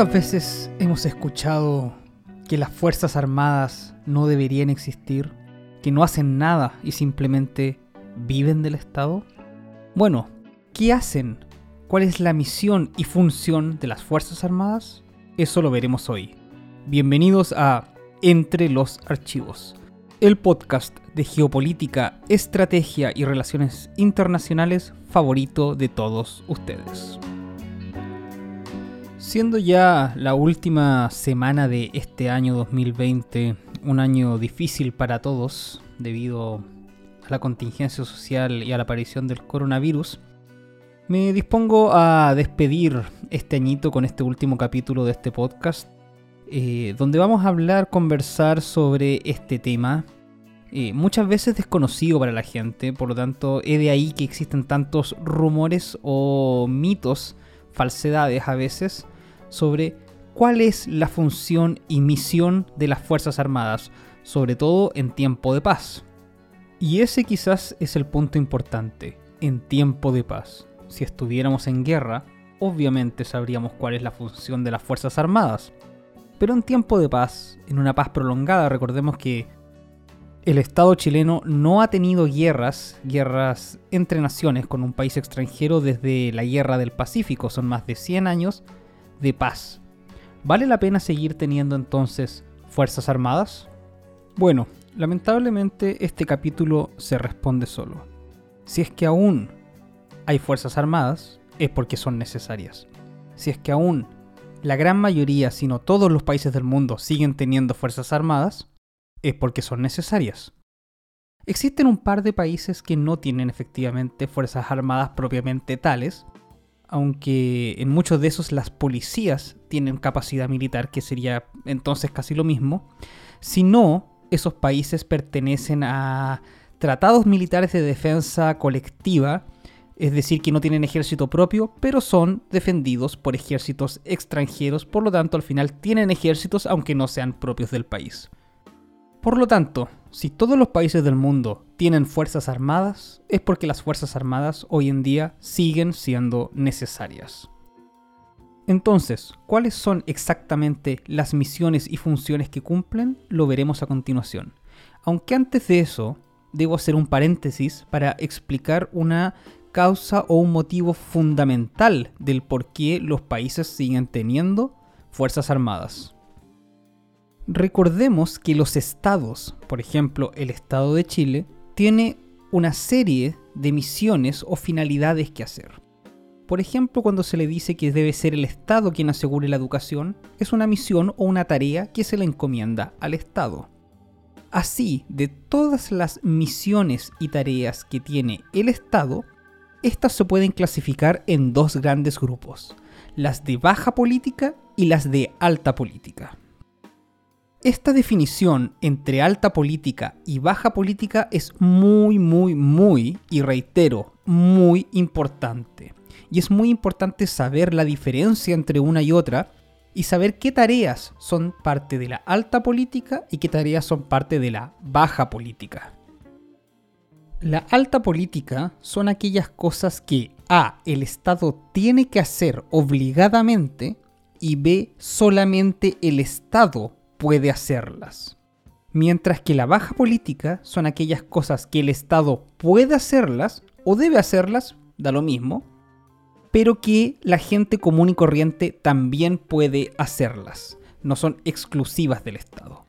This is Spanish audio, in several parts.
¿Cuántas veces hemos escuchado que las Fuerzas Armadas no deberían existir? ¿Que no hacen nada y simplemente viven del Estado? Bueno, ¿qué hacen? ¿Cuál es la misión y función de las Fuerzas Armadas? Eso lo veremos hoy. Bienvenidos a Entre los Archivos, el podcast de geopolítica, estrategia y relaciones internacionales favorito de todos ustedes. Siendo ya la última semana de este año 2020, un año difícil para todos debido a la contingencia social y a la aparición del coronavirus, me dispongo a despedir este añito con este último capítulo de este podcast, eh, donde vamos a hablar, conversar sobre este tema, eh, muchas veces desconocido para la gente, por lo tanto, es de ahí que existen tantos rumores o mitos, falsedades a veces, sobre cuál es la función y misión de las Fuerzas Armadas, sobre todo en tiempo de paz. Y ese quizás es el punto importante, en tiempo de paz. Si estuviéramos en guerra, obviamente sabríamos cuál es la función de las Fuerzas Armadas. Pero en tiempo de paz, en una paz prolongada, recordemos que el Estado chileno no ha tenido guerras, guerras entre naciones con un país extranjero desde la Guerra del Pacífico, son más de 100 años de paz. ¿Vale la pena seguir teniendo entonces Fuerzas Armadas? Bueno, lamentablemente este capítulo se responde solo. Si es que aún hay Fuerzas Armadas, es porque son necesarias. Si es que aún la gran mayoría, si no todos los países del mundo siguen teniendo Fuerzas Armadas, es porque son necesarias. Existen un par de países que no tienen efectivamente Fuerzas Armadas propiamente tales, aunque en muchos de esos las policías tienen capacidad militar, que sería entonces casi lo mismo, si no, esos países pertenecen a tratados militares de defensa colectiva, es decir, que no tienen ejército propio, pero son defendidos por ejércitos extranjeros, por lo tanto al final tienen ejércitos aunque no sean propios del país. Por lo tanto, si todos los países del mundo tienen fuerzas armadas, es porque las fuerzas armadas hoy en día siguen siendo necesarias. Entonces, ¿cuáles son exactamente las misiones y funciones que cumplen? Lo veremos a continuación. Aunque antes de eso, debo hacer un paréntesis para explicar una causa o un motivo fundamental del por qué los países siguen teniendo fuerzas armadas. Recordemos que los estados, por ejemplo el estado de Chile, tiene una serie de misiones o finalidades que hacer. Por ejemplo, cuando se le dice que debe ser el Estado quien asegure la educación, es una misión o una tarea que se le encomienda al Estado. Así, de todas las misiones y tareas que tiene el Estado, estas se pueden clasificar en dos grandes grupos, las de baja política y las de alta política. Esta definición entre alta política y baja política es muy, muy, muy, y reitero, muy importante. Y es muy importante saber la diferencia entre una y otra y saber qué tareas son parte de la alta política y qué tareas son parte de la baja política. La alta política son aquellas cosas que A. el Estado tiene que hacer obligadamente y B. solamente el Estado puede hacerlas. Mientras que la baja política son aquellas cosas que el Estado puede hacerlas o debe hacerlas, da lo mismo, pero que la gente común y corriente también puede hacerlas. No son exclusivas del Estado.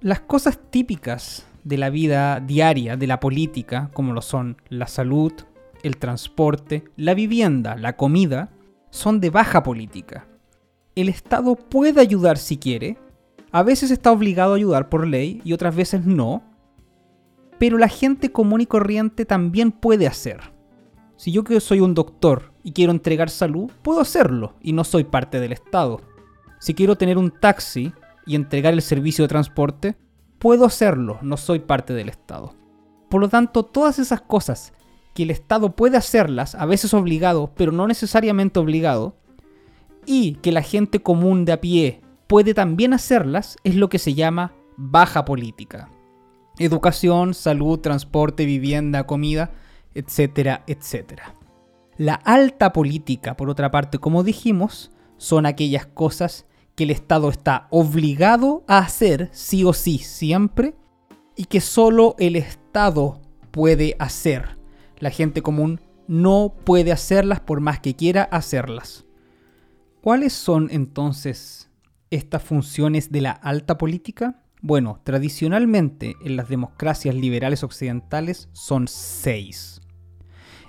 Las cosas típicas de la vida diaria de la política, como lo son la salud, el transporte, la vivienda, la comida, son de baja política. El Estado puede ayudar si quiere, a veces está obligado a ayudar por ley y otras veces no. Pero la gente común y corriente también puede hacer. Si yo que soy un doctor y quiero entregar salud, puedo hacerlo y no soy parte del Estado. Si quiero tener un taxi y entregar el servicio de transporte, puedo hacerlo, no soy parte del Estado. Por lo tanto, todas esas cosas que el Estado puede hacerlas, a veces obligado, pero no necesariamente obligado, y que la gente común de a pie puede también hacerlas es lo que se llama baja política. Educación, salud, transporte, vivienda, comida, etcétera, etcétera. La alta política, por otra parte, como dijimos, son aquellas cosas que el Estado está obligado a hacer sí o sí siempre y que solo el Estado puede hacer. La gente común no puede hacerlas por más que quiera hacerlas. ¿Cuáles son entonces estas funciones de la alta política? Bueno, tradicionalmente en las democracias liberales occidentales son seis.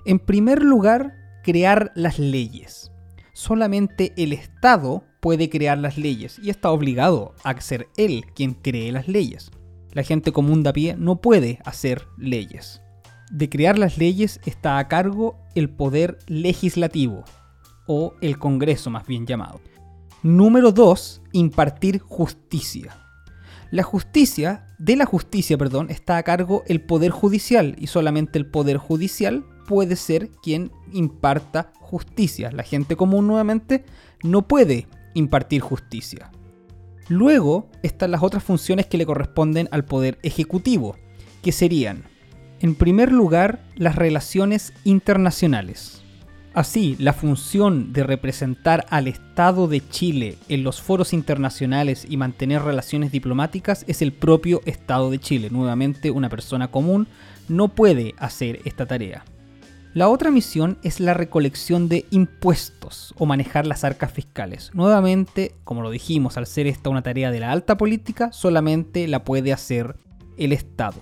En primer lugar, crear las leyes. Solamente el Estado puede crear las leyes y está obligado a ser él quien cree las leyes. La gente común de a pie no puede hacer leyes. De crear las leyes está a cargo el poder legislativo, o el Congreso más bien llamado. Número 2. Impartir justicia. La justicia, de la justicia, perdón, está a cargo el Poder Judicial y solamente el Poder Judicial puede ser quien imparta justicia. La gente común nuevamente no puede impartir justicia. Luego están las otras funciones que le corresponden al Poder Ejecutivo, que serían, en primer lugar, las relaciones internacionales. Así, la función de representar al Estado de Chile en los foros internacionales y mantener relaciones diplomáticas es el propio Estado de Chile. Nuevamente, una persona común no puede hacer esta tarea. La otra misión es la recolección de impuestos o manejar las arcas fiscales. Nuevamente, como lo dijimos, al ser esta una tarea de la alta política, solamente la puede hacer el Estado.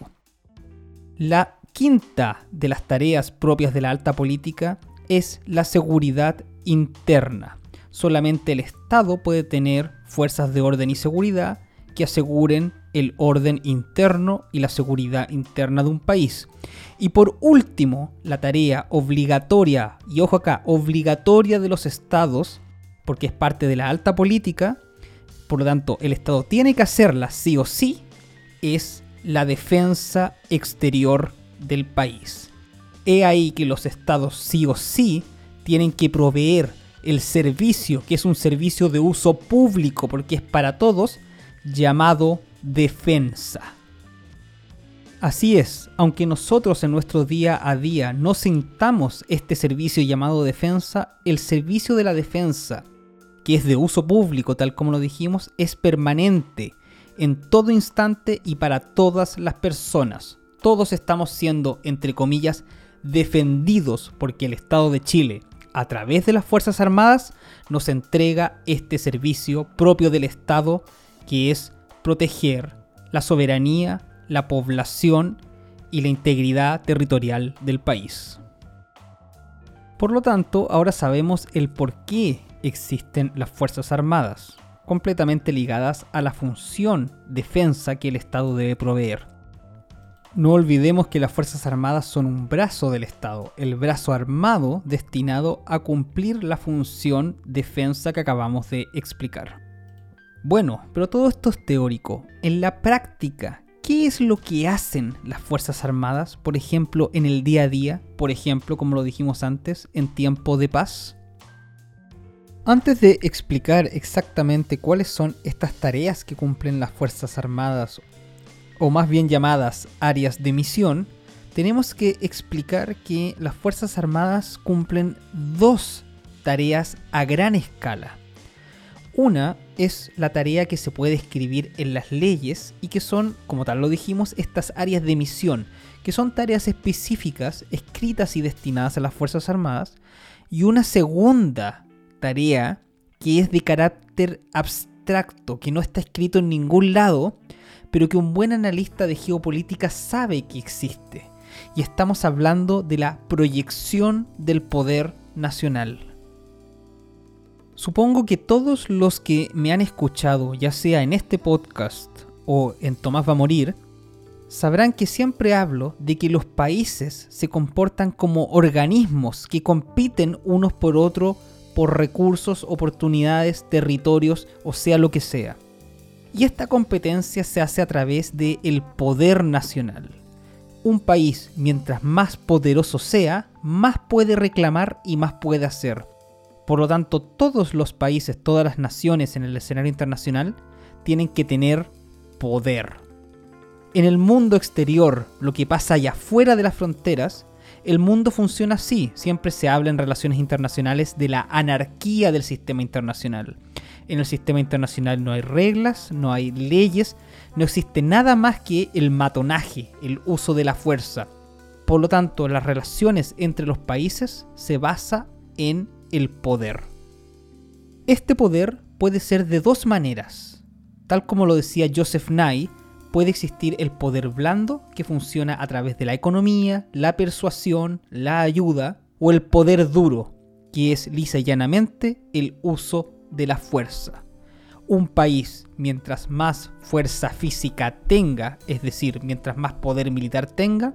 La quinta de las tareas propias de la alta política es la seguridad interna. Solamente el Estado puede tener fuerzas de orden y seguridad que aseguren el orden interno y la seguridad interna de un país. Y por último, la tarea obligatoria, y ojo acá, obligatoria de los estados, porque es parte de la alta política, por lo tanto el Estado tiene que hacerla sí o sí, es la defensa exterior del país. He ahí que los estados sí o sí tienen que proveer el servicio, que es un servicio de uso público, porque es para todos, llamado defensa. Así es, aunque nosotros en nuestro día a día no sintamos este servicio llamado defensa, el servicio de la defensa, que es de uso público, tal como lo dijimos, es permanente en todo instante y para todas las personas. Todos estamos siendo, entre comillas, defendidos porque el Estado de Chile, a través de las Fuerzas Armadas, nos entrega este servicio propio del Estado que es proteger la soberanía, la población y la integridad territorial del país. Por lo tanto, ahora sabemos el por qué existen las Fuerzas Armadas, completamente ligadas a la función defensa que el Estado debe proveer. No olvidemos que las Fuerzas Armadas son un brazo del Estado, el brazo armado destinado a cumplir la función defensa que acabamos de explicar. Bueno, pero todo esto es teórico. En la práctica, ¿qué es lo que hacen las Fuerzas Armadas, por ejemplo, en el día a día, por ejemplo, como lo dijimos antes, en tiempo de paz? Antes de explicar exactamente cuáles son estas tareas que cumplen las Fuerzas Armadas o más bien llamadas áreas de misión, tenemos que explicar que las Fuerzas Armadas cumplen dos tareas a gran escala. Una es la tarea que se puede escribir en las leyes y que son, como tal lo dijimos, estas áreas de misión, que son tareas específicas escritas y destinadas a las Fuerzas Armadas. Y una segunda tarea que es de carácter abstracto, que no está escrito en ningún lado, pero que un buen analista de geopolítica sabe que existe. Y estamos hablando de la proyección del poder nacional. Supongo que todos los que me han escuchado, ya sea en este podcast o en Tomás va a morir, sabrán que siempre hablo de que los países se comportan como organismos que compiten unos por otros por recursos, oportunidades, territorios o sea lo que sea. Y esta competencia se hace a través del el poder nacional. Un país, mientras más poderoso sea, más puede reclamar y más puede hacer. Por lo tanto, todos los países, todas las naciones en el escenario internacional tienen que tener poder. En el mundo exterior, lo que pasa allá fuera de las fronteras, El mundo funciona así, siempre se habla en relaciones internacionales de la anarquía del sistema internacional. En el sistema internacional no hay reglas, no hay leyes, no existe nada más que el matonaje, el uso de la fuerza. Por lo tanto, las relaciones entre los países se basa en el poder. Este poder puede ser de dos maneras. Tal como lo decía Joseph Nye, puede existir el poder blando que funciona a través de la economía, la persuasión, la ayuda, o el poder duro, que es lisa y llanamente el uso de la fuerza. Un país, mientras más fuerza física tenga, es decir, mientras más poder militar tenga,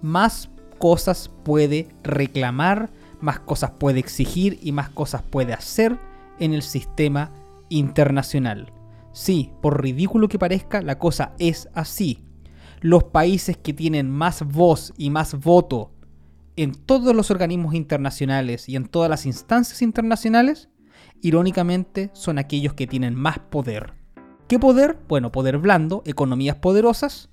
más cosas puede reclamar, más cosas puede exigir y más cosas puede hacer en el sistema internacional. Sí, por ridículo que parezca, la cosa es así. Los países que tienen más voz y más voto en todos los organismos internacionales y en todas las instancias internacionales irónicamente, son aquellos que tienen más poder. ¿Qué poder? Bueno, poder blando, economías poderosas,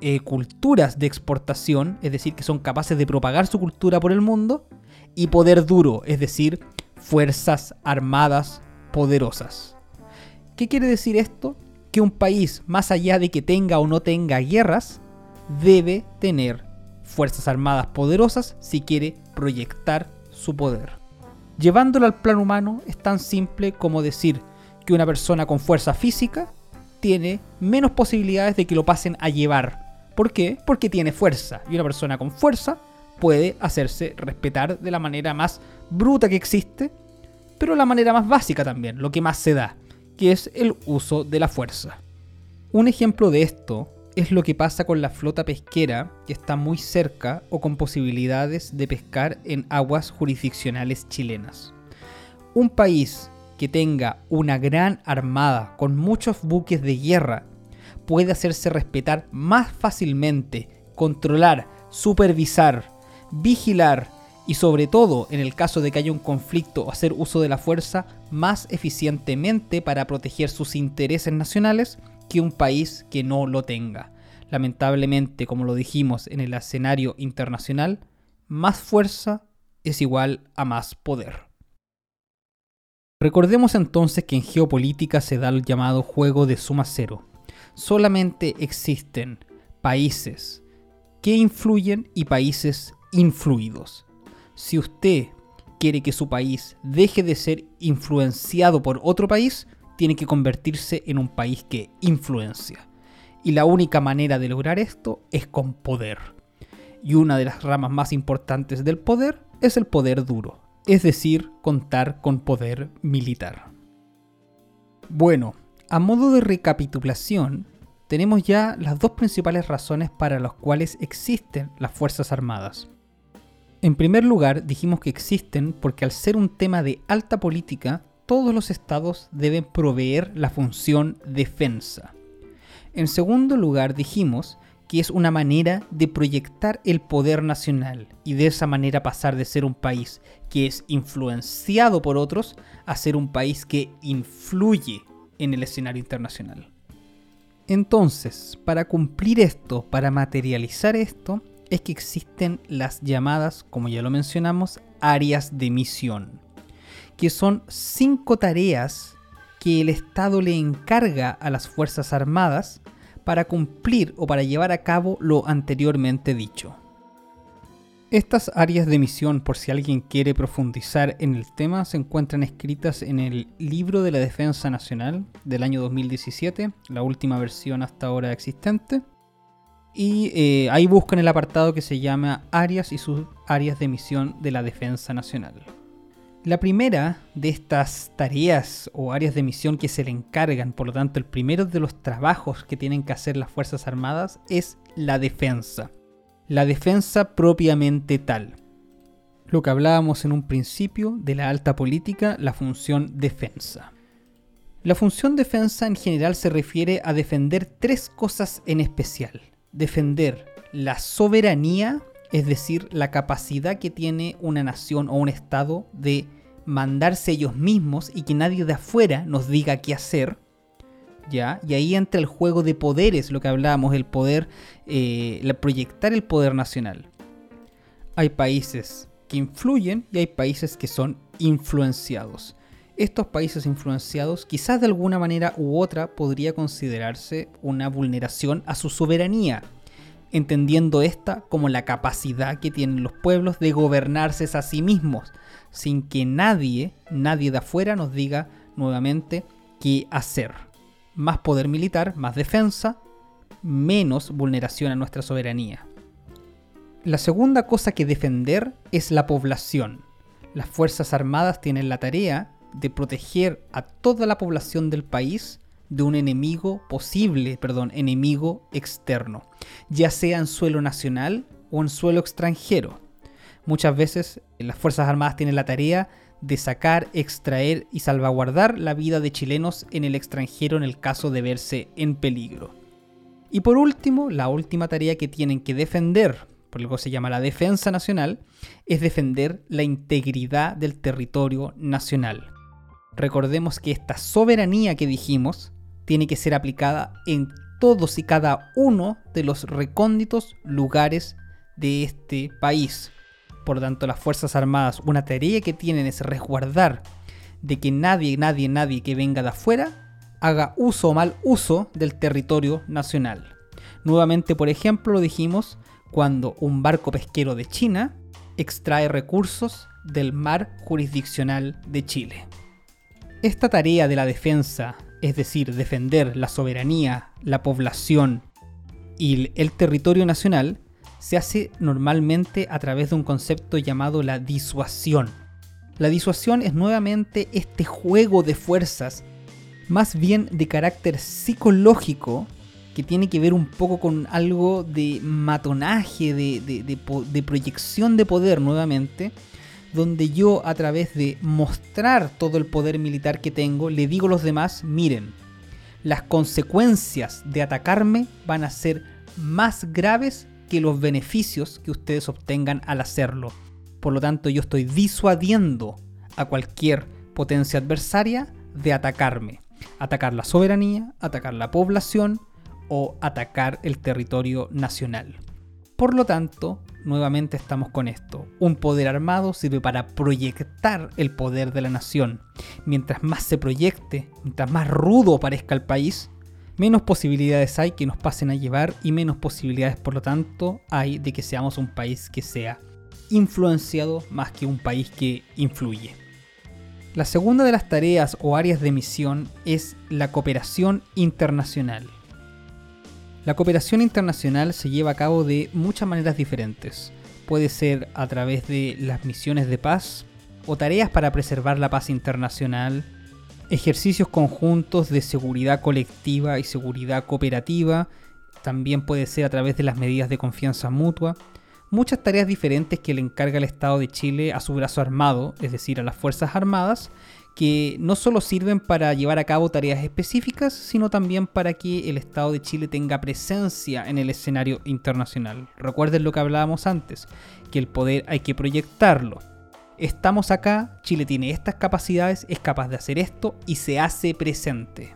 eh, culturas de exportación, es decir, que son capaces de propagar su cultura por el mundo, y poder duro, es decir, fuerzas armadas poderosas. ¿Qué quiere decir esto? Que un país, más allá de que tenga o no tenga guerras, debe tener fuerzas armadas poderosas si quiere proyectar su poder. Llevándolo al plano humano es tan simple como decir que una persona con fuerza física tiene menos posibilidades de que lo pasen a llevar. ¿Por qué? Porque tiene fuerza. Y una persona con fuerza puede hacerse respetar de la manera más bruta que existe, pero la manera más básica también, lo que más se da, que es el uso de la fuerza. Un ejemplo de esto es lo que pasa con la flota pesquera que está muy cerca o con posibilidades de pescar en aguas jurisdiccionales chilenas. Un país que tenga una gran armada con muchos buques de guerra puede hacerse respetar más fácilmente, controlar, supervisar, vigilar y sobre todo en el caso de que haya un conflicto o hacer uso de la fuerza más eficientemente para proteger sus intereses nacionales que un país que no lo tenga. Lamentablemente, como lo dijimos en el escenario internacional, más fuerza es igual a más poder. Recordemos entonces que en geopolítica se da el llamado juego de suma cero. Solamente existen países que influyen y países influidos. Si usted quiere que su país deje de ser influenciado por otro país, tiene que convertirse en un país que influencia. Y la única manera de lograr esto es con poder. Y una de las ramas más importantes del poder es el poder duro, es decir, contar con poder militar. Bueno, a modo de recapitulación, tenemos ya las dos principales razones para las cuales existen las Fuerzas Armadas. En primer lugar, dijimos que existen porque al ser un tema de alta política, todos los estados deben proveer la función defensa. En segundo lugar, dijimos que es una manera de proyectar el poder nacional y de esa manera pasar de ser un país que es influenciado por otros a ser un país que influye en el escenario internacional. Entonces, para cumplir esto, para materializar esto, es que existen las llamadas, como ya lo mencionamos, áreas de misión que son cinco tareas que el Estado le encarga a las Fuerzas Armadas para cumplir o para llevar a cabo lo anteriormente dicho. Estas áreas de misión, por si alguien quiere profundizar en el tema, se encuentran escritas en el Libro de la Defensa Nacional del año 2017, la última versión hasta ahora existente. Y eh, ahí buscan el apartado que se llama Áreas y sus áreas de misión de la Defensa Nacional. La primera de estas tareas o áreas de misión que se le encargan, por lo tanto el primero de los trabajos que tienen que hacer las Fuerzas Armadas es la defensa. La defensa propiamente tal. Lo que hablábamos en un principio de la alta política, la función defensa. La función defensa en general se refiere a defender tres cosas en especial. Defender la soberanía, es decir, la capacidad que tiene una nación o un Estado de mandarse ellos mismos y que nadie de afuera nos diga qué hacer. ¿Ya? Y ahí entra el juego de poderes, lo que hablábamos, el poder, eh, proyectar el poder nacional. hay países que influyen y hay países que son influenciados. Estos países influenciados quizás de alguna manera u otra podría considerarse una vulneración a su soberanía, entendiendo esta como la capacidad que tienen los pueblos de gobernarse a sí mismos, sin que nadie, nadie de afuera nos diga nuevamente qué hacer. Más poder militar, más defensa, menos vulneración a nuestra soberanía. La segunda cosa que defender es la población. Las Fuerzas Armadas tienen la tarea de proteger a toda la población del país de un enemigo posible, perdón, enemigo externo, ya sea en suelo nacional o en suelo extranjero. Muchas veces las Fuerzas Armadas tienen la tarea de sacar, extraer y salvaguardar la vida de chilenos en el extranjero en el caso de verse en peligro. Y por último, la última tarea que tienen que defender, por lo que se llama la defensa nacional, es defender la integridad del territorio nacional. Recordemos que esta soberanía que dijimos tiene que ser aplicada en todos y cada uno de los recónditos lugares de este país. Por tanto, las Fuerzas Armadas, una tarea que tienen es resguardar de que nadie, nadie, nadie que venga de afuera haga uso o mal uso del territorio nacional. Nuevamente, por ejemplo, lo dijimos cuando un barco pesquero de China extrae recursos del mar jurisdiccional de Chile. Esta tarea de la defensa, es decir, defender la soberanía, la población y el territorio nacional, se hace normalmente a través de un concepto llamado la disuasión. La disuasión es nuevamente este juego de fuerzas más bien de carácter psicológico que tiene que ver un poco con algo de matonaje, de, proyección de poder nuevamente, donde yo a través de mostrar todo el poder militar que tengo, le digo a los demás, miren, las consecuencias de atacarme van a ser más graves que los beneficios que ustedes obtengan al hacerlo. Por lo tanto, yo estoy disuadiendo a cualquier potencia adversaria de atacarme atacar la soberanía, atacar la población o atacar el territorio nacional. Por lo tanto, nuevamente estamos con esto. Un poder armado sirve para proyectar el poder de la nación. Mientras más se proyecte, mientras más rudo parezca el país, menos posibilidades hay que nos pasen a llevar y menos posibilidades, por lo tanto, hay de que seamos un país que sea influenciado más que un país que influye. La segunda de las tareas o áreas de misión es la cooperación internacional. La cooperación internacional se lleva a cabo de muchas maneras diferentes. Puede ser a través de las misiones de paz o tareas para preservar la paz internacional, ejercicios conjuntos de seguridad colectiva y seguridad cooperativa, también puede ser a través de las medidas de confianza mutua, muchas tareas diferentes que le encarga el Estado de Chile a su brazo armado, es decir, a las Fuerzas Armadas, que no solo sirven para llevar a cabo tareas específicas, sino también para que el Estado de Chile tenga presencia en el escenario internacional. Recuerden lo que hablábamos antes, que el poder hay que proyectarlo. Estamos acá, Chile tiene estas capacidades, es capaz de hacer esto y se hace presente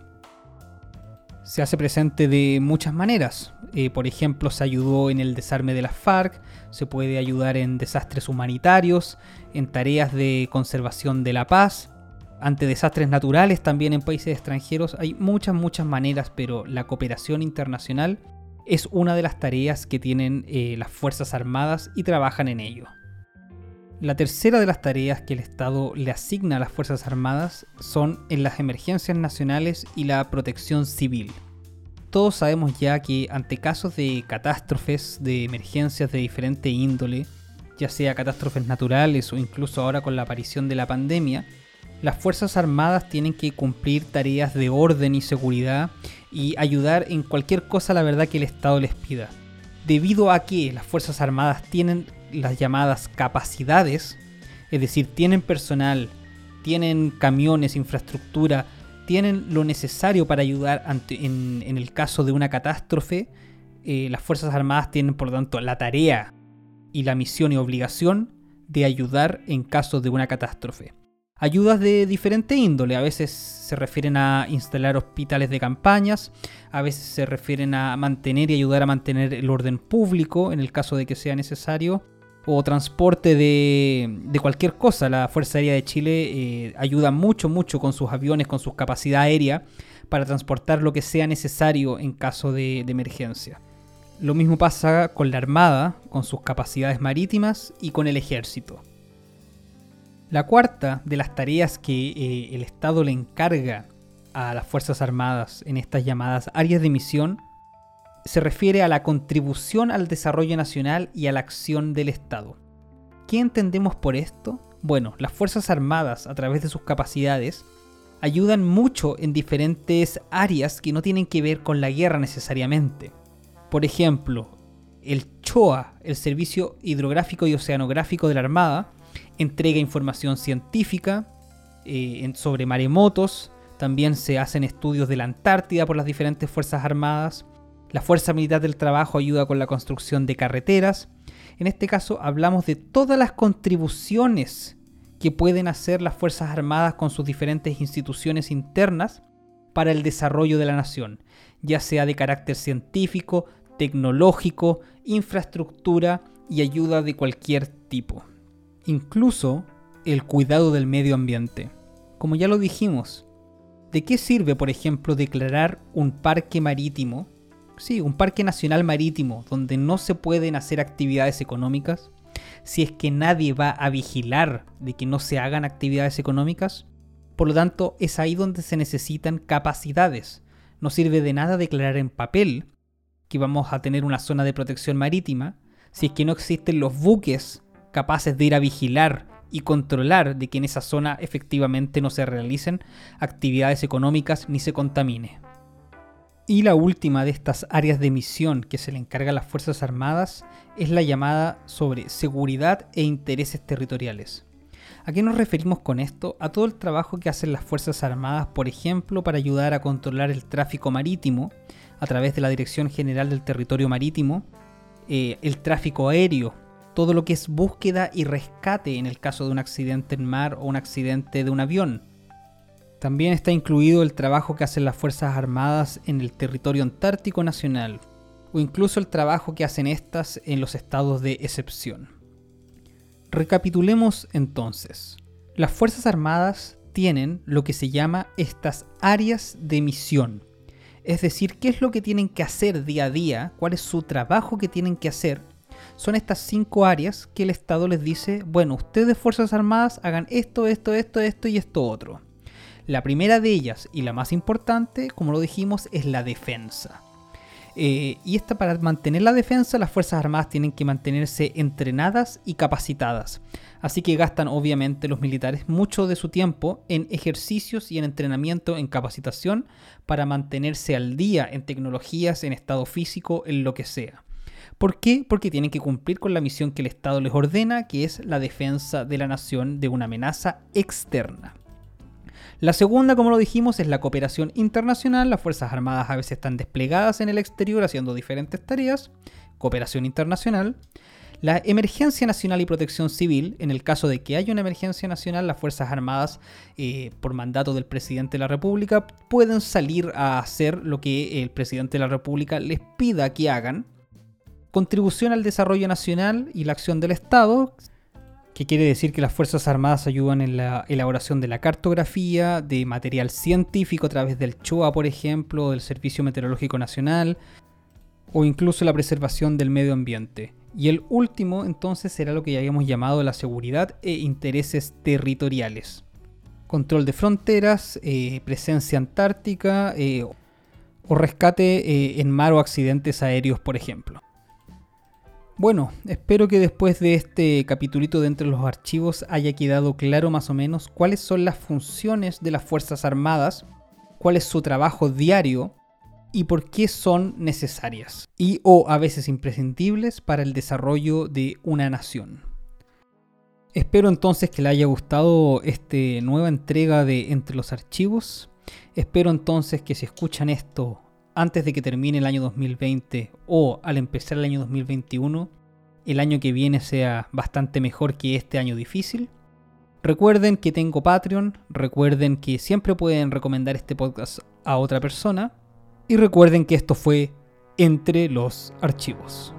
se hace presente de muchas maneras. Eh, por ejemplo, se ayudó en el desarme de las FARC, se puede ayudar en desastres humanitarios, en tareas de conservación de la paz, ante desastres naturales también en países extranjeros. Hay muchas, muchas maneras, pero la cooperación internacional es una de las tareas que tienen eh, las Fuerzas Armadas y trabajan en ello. La tercera de las tareas que el Estado le asigna a las Fuerzas Armadas son en las emergencias nacionales y la protección civil. Todos sabemos ya que ante casos de catástrofes, de emergencias de diferente índole, ya sea catástrofes naturales o incluso ahora con la aparición de la pandemia, las Fuerzas Armadas tienen que cumplir tareas de orden y seguridad y ayudar en cualquier cosa la verdad que el Estado les pida. Debido a que las Fuerzas Armadas tienen las llamadas capacidades, es decir, tienen personal, tienen camiones, infraestructura, tienen lo necesario para ayudar en, el caso de una catástrofe, eh, las Fuerzas Armadas tienen por lo tanto la tarea y la misión y obligación de ayudar en caso de una catástrofe. Ayudas de diferente índole, a veces se refieren a instalar hospitales de campañas, a veces se refieren a mantener y ayudar a mantener el orden público en el caso de que sea necesario, o transporte de, cualquier cosa. La Fuerza Aérea de Chile eh, ayuda mucho, mucho con sus aviones, con su capacidad aérea, para transportar lo que sea necesario en caso de, emergencia. Lo mismo pasa con la Armada, con sus capacidades marítimas y con el ejército. La cuarta de las tareas que eh, el Estado le encarga a las Fuerzas Armadas en estas llamadas áreas de misión se refiere a la contribución al desarrollo nacional y a la acción del Estado. ¿Qué entendemos por esto? Bueno, las Fuerzas Armadas, a través de sus capacidades, ayudan mucho en diferentes áreas que no tienen que ver con la guerra necesariamente. Por ejemplo, el CHOA, el Servicio Hidrográfico y Oceanográfico de la Armada, entrega información científica eh, sobre maremotos, también se hacen estudios de la Antártida por las diferentes Fuerzas Armadas, la Fuerza Militar del Trabajo ayuda con la construcción de carreteras. En este caso hablamos de todas las contribuciones que pueden hacer las Fuerzas Armadas con sus diferentes instituciones internas para el desarrollo de la nación, ya sea de carácter científico, tecnológico, infraestructura y ayuda de cualquier tipo. Incluso el cuidado del medio ambiente. Como ya lo dijimos, ¿de qué sirve, por ejemplo, declarar un parque marítimo sí, un parque nacional marítimo donde no se pueden hacer actividades económicas, si es que nadie va a vigilar de que no se hagan actividades económicas, por lo tanto es ahí donde se necesitan capacidades. No sirve de nada declarar en papel que vamos a tener una zona de protección marítima si es que no existen los buques capaces de ir a vigilar y controlar de que en esa zona efectivamente no se realicen actividades económicas ni se contamine. Y la última de estas áreas de misión que se le encarga a las Fuerzas Armadas es la llamada sobre seguridad e intereses territoriales. ¿A qué nos referimos con esto? A todo el trabajo que hacen las Fuerzas Armadas, por ejemplo, para ayudar a controlar el tráfico marítimo a través de la Dirección General del Territorio Marítimo, eh, el tráfico aéreo, todo lo que es búsqueda y rescate en el caso de un accidente en mar o un accidente de un avión, también está incluido el trabajo que hacen las Fuerzas Armadas en el territorio antártico nacional, o incluso el trabajo que hacen estas en los estados de excepción. Recapitulemos entonces. Las Fuerzas Armadas tienen lo que se llama estas áreas de misión, es decir, qué es lo que tienen que hacer día a día, cuál es su trabajo que tienen que hacer. Son estas cinco áreas que el Estado les dice, bueno, ustedes Fuerzas Armadas hagan esto, esto, esto, esto y esto otro. La primera de ellas y la más importante, como lo dijimos, es la defensa. Eh, y esta para mantener la defensa, las Fuerzas Armadas tienen que mantenerse entrenadas y capacitadas. Así que gastan obviamente los militares mucho de su tiempo en ejercicios y en entrenamiento, en capacitación, para mantenerse al día en tecnologías, en estado físico, en lo que sea. ¿Por qué? Porque tienen que cumplir con la misión que el Estado les ordena, que es la defensa de la nación de una amenaza externa. La segunda, como lo dijimos, es la cooperación internacional. Las Fuerzas Armadas a veces están desplegadas en el exterior haciendo diferentes tareas. Cooperación internacional. La emergencia nacional y protección civil, en el caso de que haya una emergencia nacional, las Fuerzas Armadas, eh, por mandato del presidente de la República, pueden salir a hacer lo que el presidente de la República les pida que hagan. Contribución al desarrollo nacional y la acción del Estado, que quiere decir que las Fuerzas Armadas ayudan en la elaboración de la cartografía, de material científico a través del CHOA, por ejemplo, del Servicio Meteorológico Nacional, o incluso la preservación del medio ambiente. Y el último entonces será lo que ya habíamos llamado la seguridad e intereses territoriales. Control de fronteras, eh, presencia antártica eh, o rescate eh, en mar o accidentes aéreos, por ejemplo. Bueno, espero que después de este capitulito de entre los archivos haya quedado claro más o menos cuáles son las funciones de las Fuerzas Armadas, cuál es su trabajo diario y por qué son necesarias y o a veces imprescindibles para el desarrollo de una nación. Espero entonces que le haya gustado esta nueva entrega de Entre los Archivos. Espero entonces que si escuchan esto antes de que termine el año 2020 o al empezar el año 2021, el año que viene sea bastante mejor que este año difícil. Recuerden que tengo Patreon, recuerden que siempre pueden recomendar este podcast a otra persona y recuerden que esto fue entre los archivos.